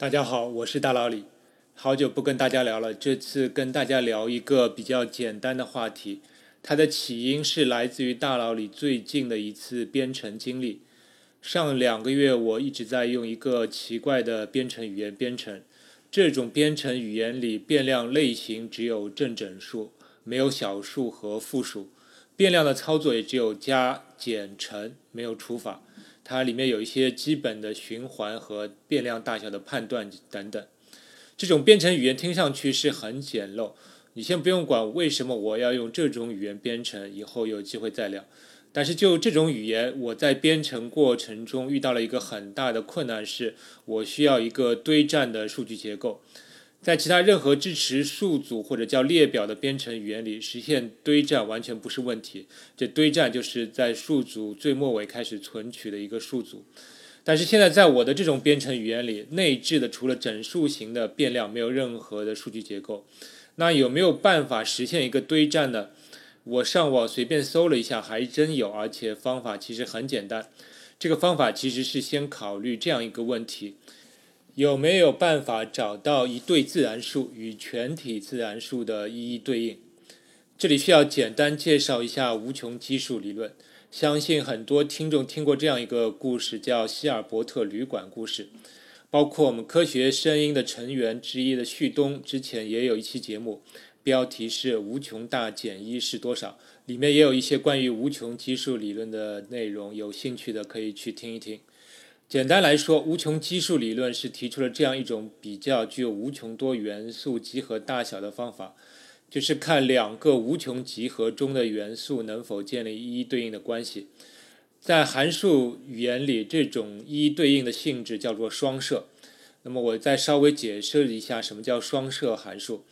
大家好，我是大老李，好久不跟大家聊了。这次跟大家聊一个比较简单的话题，它的起因是来自于大老李最近的一次编程经历。上两个月，我一直在用一个奇怪的编程语言编程，这种编程语言里变量类型只有正整数，没有小数和复数，变量的操作也只有加、减、乘，没有除法。它里面有一些基本的循环和变量大小的判断等等。这种编程语言听上去是很简陋，你先不用管为什么我要用这种语言编程，以后有机会再聊。但是就这种语言，我在编程过程中遇到了一个很大的困难，是我需要一个堆栈的数据结构。在其他任何支持数组或者叫列表的编程语言里，实现堆栈完全不是问题。这堆栈就是在数组最末尾开始存取的一个数组。但是现在在我的这种编程语言里，内置的除了整数型的变量，没有任何的数据结构。那有没有办法实现一个堆栈呢？我上网随便搜了一下，还真有，而且方法其实很简单。这个方法其实是先考虑这样一个问题。有没有办法找到一对自然数与全体自然数的一一对应？这里需要简单介绍一下无穷基数理论。相信很多听众听过这样一个故事，叫希尔伯特旅馆故事。包括我们科学声音的成员之一的旭东，之前也有一期节目，标题是“无穷大减一是多少”，里面也有一些关于无穷基数理论的内容，有兴趣的可以去听一听。简单来说，无穷基数理论是提出了这样一种比较具有无穷多元素集合大小的方法，就是看两个无穷集合中的元素能否建立一一对应的关系。在函数语言里，这种一一对应的性质叫做双设。那么我再稍微解释一下什么叫双设函数。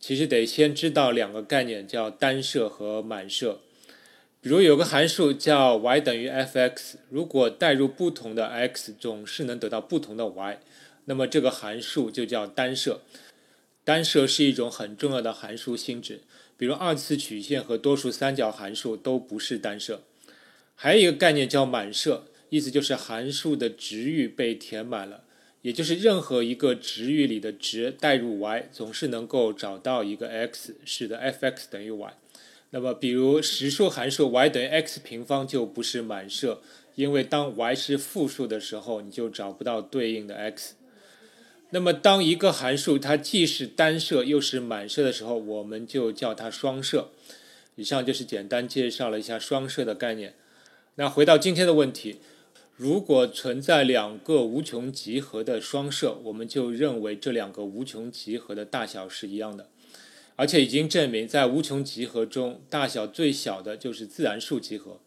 其实得先知道两个概念，叫单设和满设。比如有个函数叫 y 等于 f(x)，如果代入不同的 x，总是能得到不同的 y，那么这个函数就叫单设。单设是一种很重要的函数性质，比如二次曲线和多数三角函数都不是单设。还有一个概念叫满设，意思就是函数的值域被填满了，也就是任何一个值域里的值代入 y，总是能够找到一个 x，使得 f(x) 等于 y。那么，比如实数函数 y 等于 x 平方就不是满设，因为当 y 是负数的时候，你就找不到对应的 x。那么，当一个函数它既是单设又是满设的时候，我们就叫它双设。以上就是简单介绍了一下双设的概念。那回到今天的问题，如果存在两个无穷集合的双设，我们就认为这两个无穷集合的大小是一样的。而且已经证明，在无穷集合中，大小最小的就是自然数集合。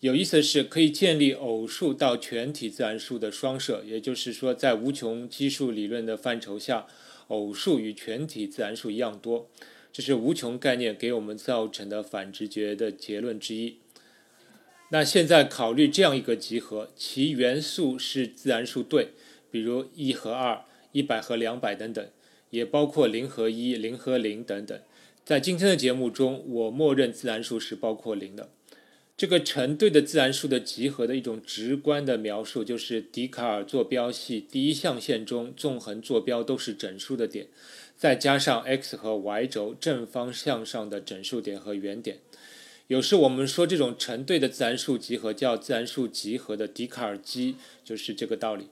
有意思的是，可以建立偶数到全体自然数的双设，也就是说，在无穷基数理论的范畴下，偶数与全体自然数一样多。这是无穷概念给我们造成的反直觉的结论之一。那现在考虑这样一个集合，其元素是自然数对，比如一和二、一百和两百等等。也包括零和一、零和零等等。在今天的节目中，我默认自然数是包括零的。这个成对的自然数的集合的一种直观的描述，就是笛卡尔坐标系第一象限中纵横坐标都是整数的点，再加上 x 和 y 轴正方向上的整数点和原点。有时我们说这种成对的自然数集合叫自然数集合的笛卡尔积，就是这个道理。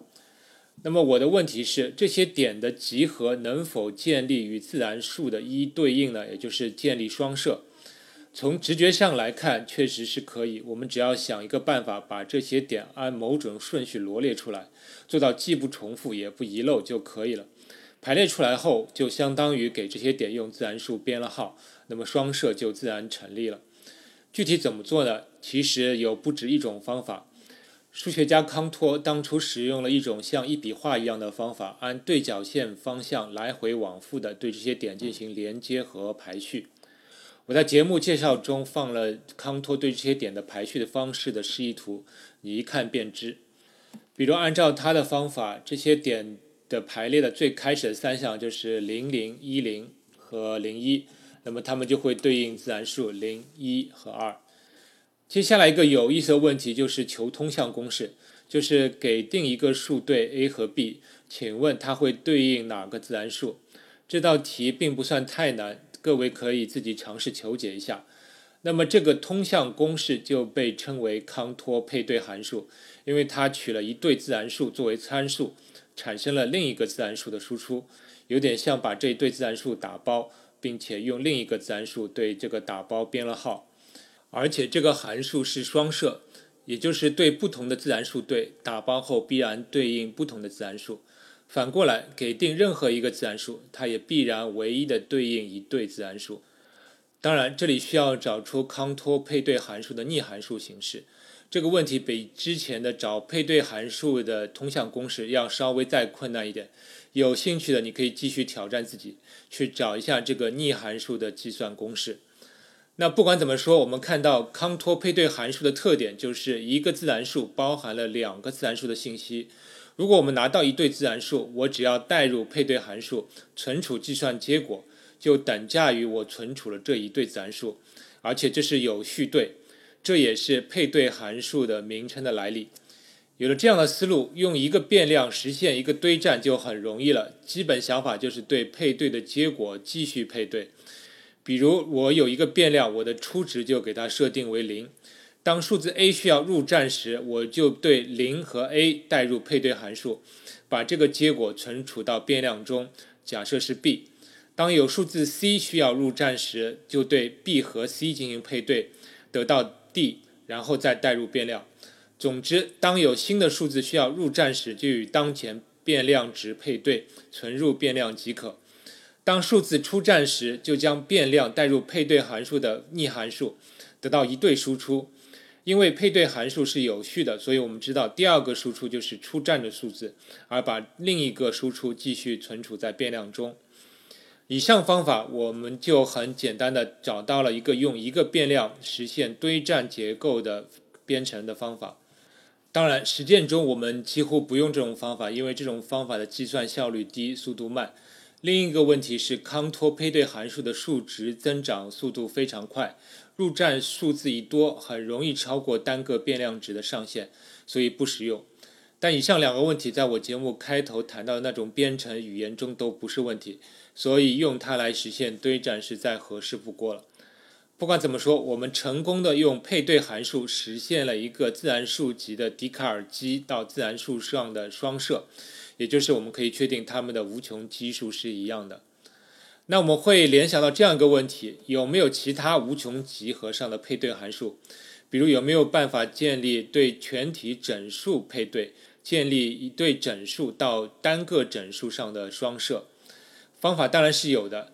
那么我的问题是，这些点的集合能否建立与自然数的一一对应呢？也就是建立双设。从直觉上来看，确实是可以。我们只要想一个办法，把这些点按某种顺序罗列出来，做到既不重复也不遗漏就可以了。排列出来后，就相当于给这些点用自然数编了号，那么双设就自然成立了。具体怎么做呢？其实有不止一种方法。数学家康托当初使用了一种像一笔画一样的方法，按对角线方向来回往复的对这些点进行连接和排序。我在节目介绍中放了康托对这些点的排序的方式的示意图，你一看便知。比如按照他的方法，这些点的排列的最开始的三项就是零零一零和零一，那么它们就会对应自然数零一和二。接下来一个有意思的问题就是求通项公式。就是给定一个数对 a 和 b，请问它会对应哪个自然数？这道题并不算太难，各位可以自己尝试求解一下。那么这个通项公式就被称为康托配对函数，因为它取了一对自然数作为参数，产生了另一个自然数的输出，有点像把这一对自然数打包，并且用另一个自然数对这个打包编了号。而且这个函数是双设，也就是对不同的自然数对打包后必然对应不同的自然数。反过来，给定任何一个自然数，它也必然唯一的对应一对自然数。当然，这里需要找出康托配对函数的逆函数形式。这个问题比之前的找配对函数的通项公式要稍微再困难一点。有兴趣的，你可以继续挑战自己，去找一下这个逆函数的计算公式。那不管怎么说，我们看到康托配对函数的特点就是一个自然数包含了两个自然数的信息。如果我们拿到一对自然数，我只要代入配对函数，存储计算结果。就等价于我存储了这一对自然数，而且这是有序对，这也是配对函数的名称的来历。有了这样的思路，用一个变量实现一个堆栈就很容易了。基本想法就是对配对的结果继续配对。比如我有一个变量，我的初值就给它设定为零。当数字 a 需要入站时，我就对零和 a 代入配对函数，把这个结果存储到变量中，假设是 b。当有数字 c 需要入站时，就对 b 和 c 进行配对，得到 d，然后再代入变量。总之，当有新的数字需要入站时，就与当前变量值配对，存入变量即可。当数字出站时，就将变量代入配对函数的逆函数，得到一对输出。因为配对函数是有序的，所以我们知道第二个输出就是出站的数字，而把另一个输出继续存储在变量中。以上方法，我们就很简单的找到了一个用一个变量实现堆栈结构的编程的方法。当然，实践中我们几乎不用这种方法，因为这种方法的计算效率低、速度慢。另一个问题是，康托配对函数的数值增长速度非常快，入站数字一多，很容易超过单个变量值的上限，所以不实用。但以上两个问题，在我节目开头谈到的那种编程语言中都不是问题，所以用它来实现堆栈是再合适不过了。不管怎么说，我们成功的用配对函数实现了一个自然数集的笛卡尔积到自然数上的双设，也就是我们可以确定它们的无穷基数是一样的。那我们会联想到这样一个问题：有没有其他无穷集合上的配对函数？比如有没有办法建立对全体整数配对？建立一对整数到单个整数上的双设方法当然是有的，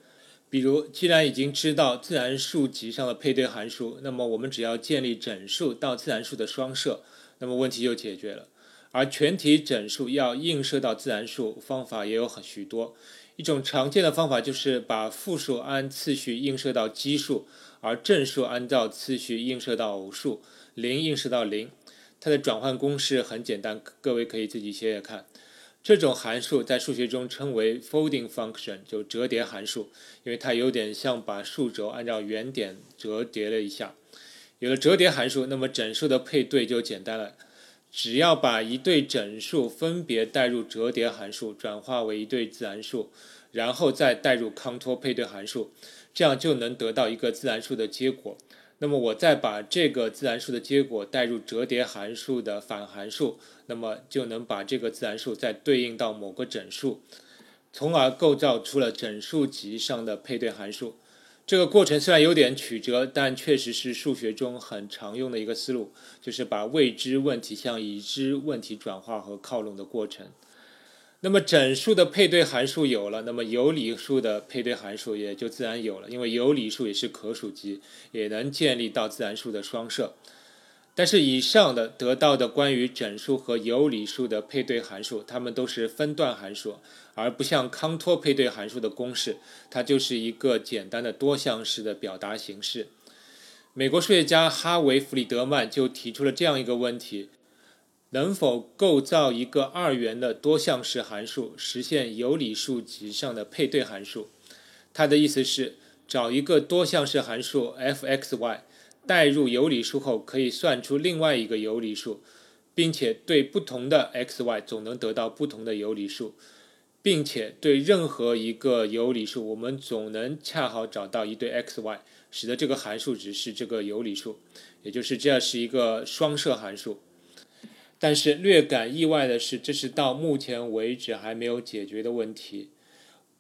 比如既然已经知道自然数集上的配对函数，那么我们只要建立整数到自然数的双设，那么问题就解决了。而全体整数要映射到自然数，方法也有很许多。一种常见的方法就是把复数按次序映射到奇数，而正数按照次序映射到偶数，零映射到零。它的转换公式很简单，各位可以自己写写看。这种函数在数学中称为 folding function，就折叠函数，因为它有点像把数轴按照原点折叠了一下。有了折叠函数，那么整数的配对就简单了。只要把一对整数分别代入折叠函数，转化为一对自然数，然后再代入康托配对函数，这样就能得到一个自然数的结果。那么我再把这个自然数的结果代入折叠函数的反函数，那么就能把这个自然数再对应到某个整数，从而构造出了整数集上的配对函数。这个过程虽然有点曲折，但确实是数学中很常用的一个思路，就是把未知问题向已知问题转化和靠拢的过程。那么整数的配对函数有了，那么有理数的配对函数也就自然有了，因为有理数也是可数集，也能建立到自然数的双设。但是以上的得到的关于整数和有理数的配对函数，它们都是分段函数，而不像康托配对函数的公式，它就是一个简单的多项式的表达形式。美国数学家哈维·弗里德曼就提出了这样一个问题。能否构造一个二元的多项式函数，实现有理数集上的配对函数？他的意思是，找一个多项式函数 f(x, y)，代入有理数后，可以算出另外一个有理数，并且对不同的 x、y 总能得到不同的有理数，并且对任何一个有理数，我们总能恰好找到一对 x、y，使得这个函数值是这个有理数，也就是这是一个双摄函数。但是略感意外的是，这是到目前为止还没有解决的问题。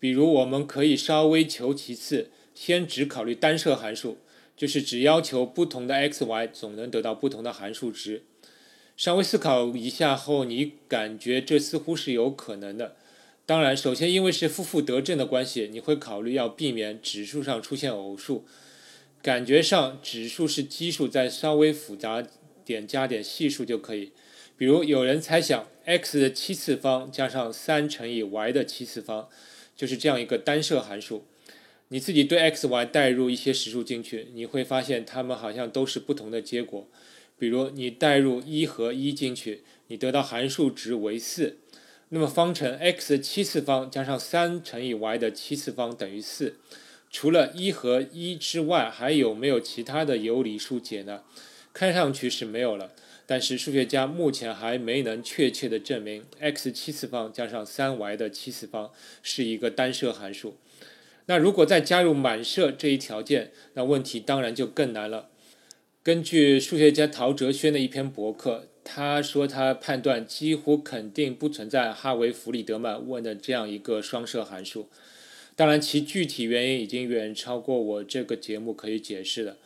比如，我们可以稍微求其次，先只考虑单摄函数，就是只要求不同的 x、y 总能得到不同的函数值。稍微思考一下后，你感觉这似乎是有可能的。当然，首先因为是负负得正的关系，你会考虑要避免指数上出现偶数。感觉上，指数是奇数，再稍微复杂点加点系数就可以。比如有人猜想，x 的七次方加上三乘以 y 的七次方，就是这样一个单摄函数。你自己对 x、y 代入一些实数进去，你会发现它们好像都是不同的结果。比如你代入一和一进去，你得到函数值为四，那么方程 x 的七次方加上三乘以 y 的七次方等于四。除了一和一之外，还有没有其他的有理数解呢？看上去是没有了。但是数学家目前还没能确切的证明 x 七次方加上三 y 的七次方是一个单摄函数。那如果再加入满射这一条件，那问题当然就更难了。根据数学家陶哲轩的一篇博客，他说他判断几乎肯定不存在哈维·弗里德曼问的这样一个双摄函数。当然，其具体原因已经远超过我这个节目可以解释的。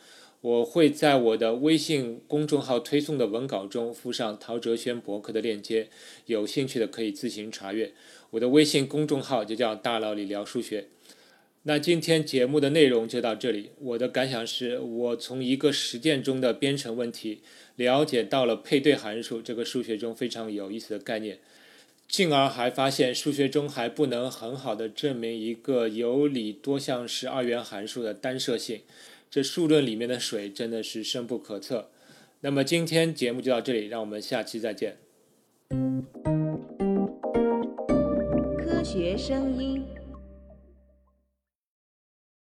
我会在我的微信公众号推送的文稿中附上陶哲轩博客的链接，有兴趣的可以自行查阅。我的微信公众号就叫“大佬里聊数学”。那今天节目的内容就到这里。我的感想是我从一个实践中的编程问题，了解到了配对函数这个数学中非常有意思的概念，进而还发现数学中还不能很好的证明一个有理多项式二元函数的单摄性。这数论里面的水真的是深不可测。那么今天节目就到这里，让我们下期再见。科学声音。